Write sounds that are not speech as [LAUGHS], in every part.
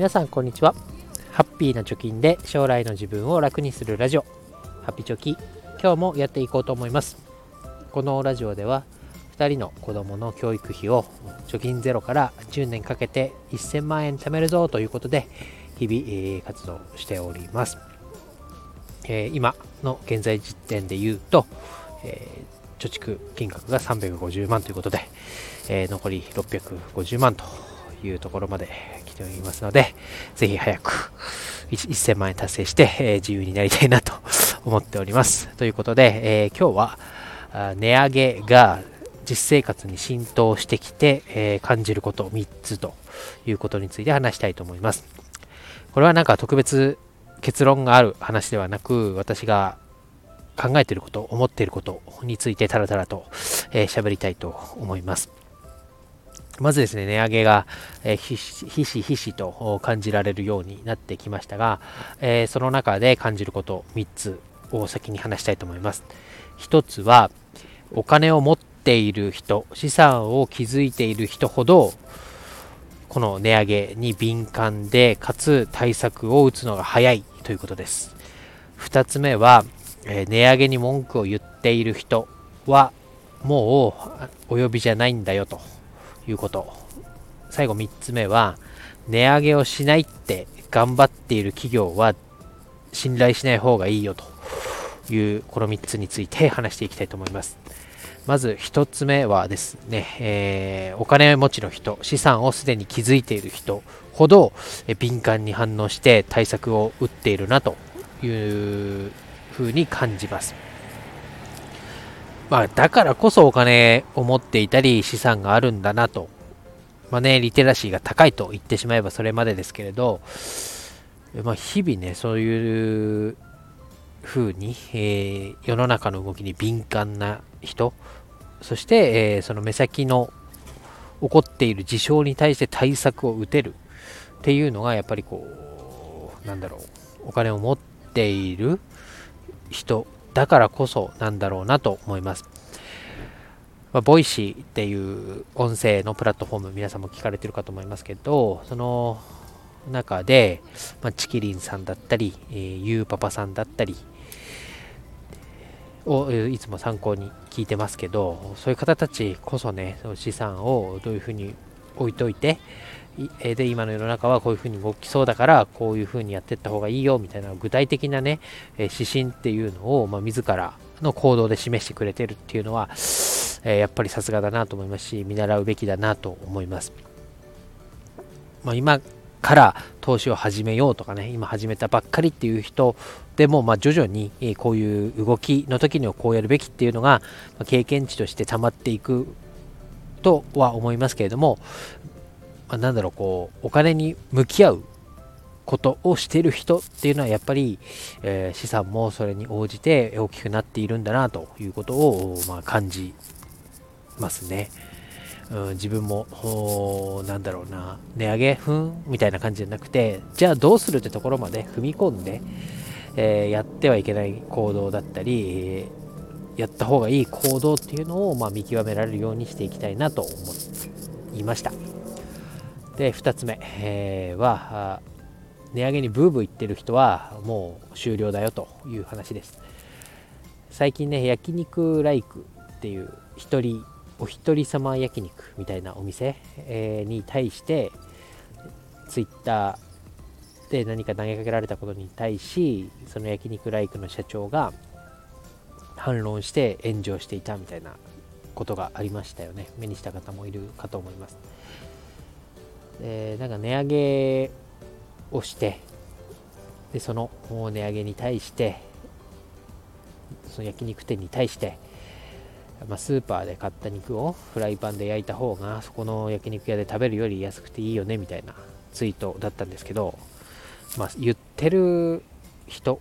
皆さんこんにちは。ハッピーな貯金で将来の自分を楽にするラジオ。ハッピーチョキ。今日もやっていこうと思います。このラジオでは2人の子供の教育費を貯金ゼロから10年かけて1000万円貯めるぞということで日々、活動しております、え、今の現在時点で言うと、え、貯蓄金額が350万ということで、え残り650万というところまで来ておりますので、ぜひ早く1000万円達成して、え自由になりたいなと思っております。ということで、え今日は値上げが実生活に浸透してきて、えー、感じること3つということについて話したいと思います。これはなんか特別結論がある話ではなく、私が考えていること、思っていることについてタラタラと喋、えー、りたいと思います。まずですね、値上げが、えー、ひしひしと感じられるようになってきましたが、えー、その中で感じること3つを先に話したいと思います。1つは、お金を持っている人、資産を築いている人ほど、この値上げに敏感で、かつ対策を打つのが早いということです。2つ目は、えー、値上げに文句を言っている人は、もうお呼びじゃないんだよということ。最後3つ目は、値上げをしないって頑張っている企業は信頼しない方がいいよというこの3つについて話していきたいと思います。まず1つ目はですね、えー、お金持ちの人、資産をすでに築いている人ほど敏感に反応して対策を打っているなというふうに感じます。まあ、だからこそお金を持っていたり資産があるんだなと。まあね、リテラシーが高いと言ってしまえばそれまでですけれど、まあ、日々ね、そういう風に、えー、世の中の動きに敏感な人、そして、えー、その目先の起こっている事象に対して対策を打てる。っていうのが、やっぱりこう、なんだろう、お金を持っている人だからこそなんだろうなと思います。まあ、 Voicy っていう音声のプラットフォーム皆さんも聞かれてるかと思いますけど、その中で、まあ、ちきりんさんだったり、えー、ゆうパパさんだったりをいつも参考に聞いてますけど、そういう方たちこそね、その資産をどういうふうに置いといて、で、今の世の中はこういうふうに動きそうだから、こういうふうにやっていった方がいいよみたいな具体的なね、指針っていうのを、まあ、自らの行動で示してくれてるっていうのは、えやっぱりさすがだなと思いますし、見習うべきだなと思います。まあ、今から投資を始めようとかね、今始めたばっかりっていう人でも、まあ、徐々にこういう動きの時にはこうやるべきっていうのが、経験値として溜まっていくとは思いますけれども、まあ、なんだろう、こう、お金に向き合うことをしている人っていうのはやっぱり、えー、資産もそれに応じて大きくなっているんだなということを、まあ、感じますね。うん、自分も、なんだろうな、値上げふんみたいな感じじゃなくて、じゃあどうするってところまで踏み込んで、えー、やってはいけない行動だったり、やった方がいい行動っていうのを、まあ、見極められるようにしていきたいなと思いました。で、2つ目、えー、は、値上げにブーブー言ってる人はもう終了だよという話です。最近ね、焼肉ライクっていう一人お一人様焼肉みたいなお店、えー、に対してツイッターで何か投げかけられたことに対しその焼肉ライクの社長が反論して炎上していたみたいなことがありましたよね。目にした方もいるかと思います。でなんか値上げをしてでその値上げに対してその焼肉店に対してまあ、スーパーで買った肉をフライパンで焼いた方がそこの焼肉屋で食べるより安くていいよねみたいなツイートだったんですけど、まあ、言ってる人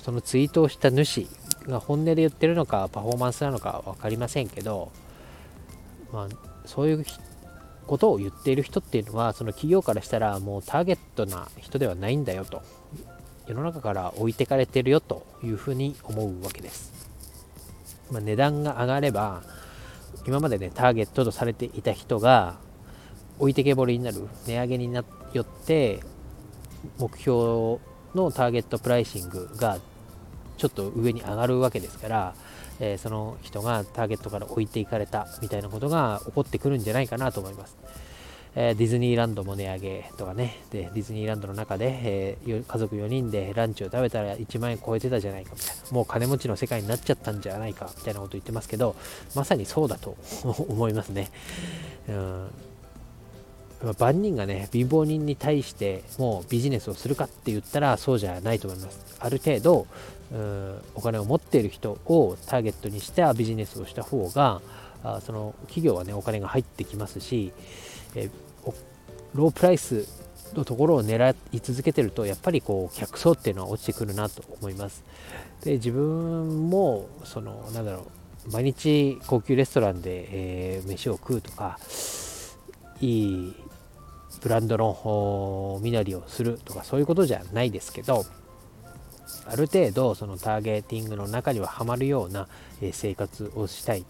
そのツイートをした主が本音で言ってるのかパフォーマンスなのか分かりませんけど、まあ、そういう人ことを言っている人っていうのはその企業からしたらもうターゲットな人ではないんだよと。世の中から置いてかれてるよというふうに思うわけです。まあ、値段が上がれば今までねターゲットとされていた人が置いてけぼりになる値上げになよって目標のターゲットプライシングがちょっと上に上がるわけですから、えー、その人がターゲットから置いていかれたみたいなことが起こってくるんじゃないかなと思います。えー、ディズニーランドも値上げとかねでディズニーランドの中で、えー、家族4人でランチを食べたら1万円超えてたじゃないかみたいなもう金持ちの世界になっちゃったんじゃないかみたいなこと言ってますけどまさにそうだと思いますね。うん万人がね貧乏人に対してもうビジネスをするかって言ったらそうじゃないと思いますある程度お金を持っている人をターゲットにしたビジネスをした方があその企業はねお金が入ってきますし、えロープライスのところを狙い続けてるとやっぱりこう客層っていうのは落ちてくるなと思います。で自分もそのなんだろう毎日高級レストランで、え、飯を食うとかいいブランドの身なりをするとかそういうことじゃないですけどある程度そのターゲティングの中にはハマるような生活をしたい。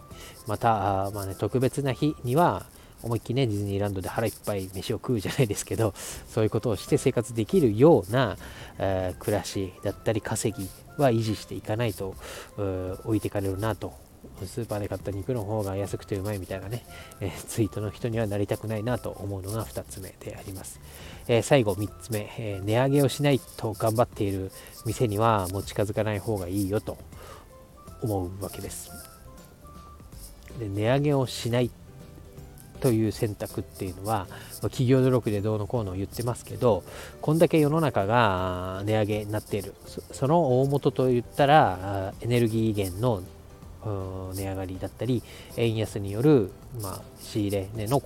またあまあ、ね、特別な日には思いっきりねディズニーランドで腹いっぱい飯を食うじゃないですけど [LAUGHS] そういうことをして生活できるような、えー、暮らしだったり稼ぎは維持していかないと置いてかれるなとスーパーで買った肉の方が安くてうまいみたいなね、えー、ツイートの人にはなりたくないなと思うのが2つ目であります。えー、最後3つ目、えー、値上げをしないと頑張っている店にはもう近づかない方がいいよと思うわけです。で値上げをしないという選択っていうのは企業努力でどうのこうの言ってますけどこんだけ世の中が値上げになっているその大元といったらエネルギー源の値上がりだったり円安による、まあ、仕入れ値の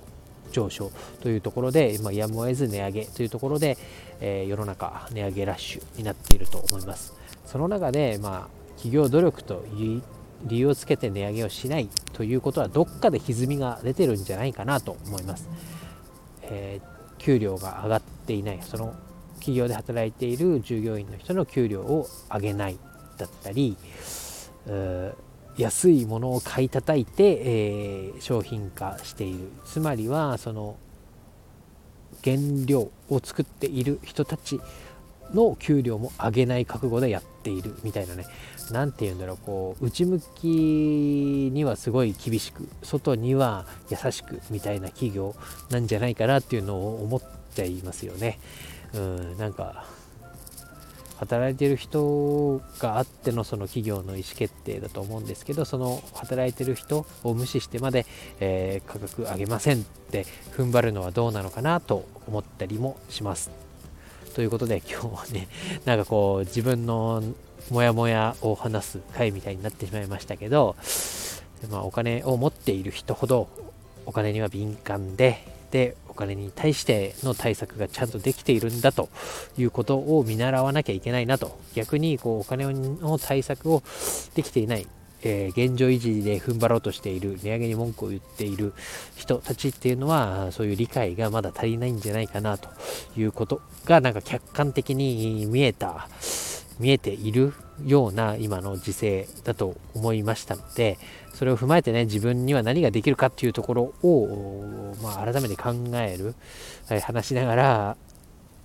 上昇というところで、まあ、やむを得ず値上げというところで、えー、世の中値上げラッシュになっていると思います。その中で、まあ、企業努力という理由をつけて値上げをしないということはどっかで歪みが出てるんじゃないかなと思います、えー、給料が上がっていないその企業で働いている従業員の人の給料を上げないだったり、安いものを買い叩いて、えー、商品化している。つまりはその原料を作っている人たちの給料も上げない覚悟でやっているみたいなね。何て言うんだろうこう内向きにはすごい厳しく外には優しくみたいな企業なんじゃないかなっていうのを思っちゃいますよね。うんなんか働いてる人があってのその企業の意思決定だと思うんですけどその働いてる人を無視してまで、えー、価格上げませんって踏ん張るのはどうなのかなと思ったりもします。ということで今日はねなんかこう自分のモヤモヤを話す回みたいになってしまいましたけど、まあ、お金を持っている人ほどお金には敏感でで金に対しての対策がちゃんとできているんだということを見習わなきゃいけないなと逆にこうお金の対策をできていないえ、現状維持で踏ん張ろうとしている値上げに文句を言っている人たちっていうのはそういう理解がまだ足りないんじゃないかなということがなんか客観的に見えた見えているような今の時勢だと思いましたのでそれを踏まえてね自分には何ができるかっていうところを、まあ、改めて考える、え話しながら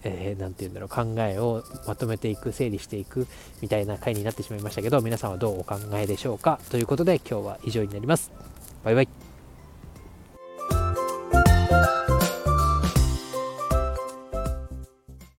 えー、て言うんだろう考えをまとめていく整理していくみたいな回になってしまいましたけど皆さんはどうお考えでしょうかということで今日は以上になります。バイバイ。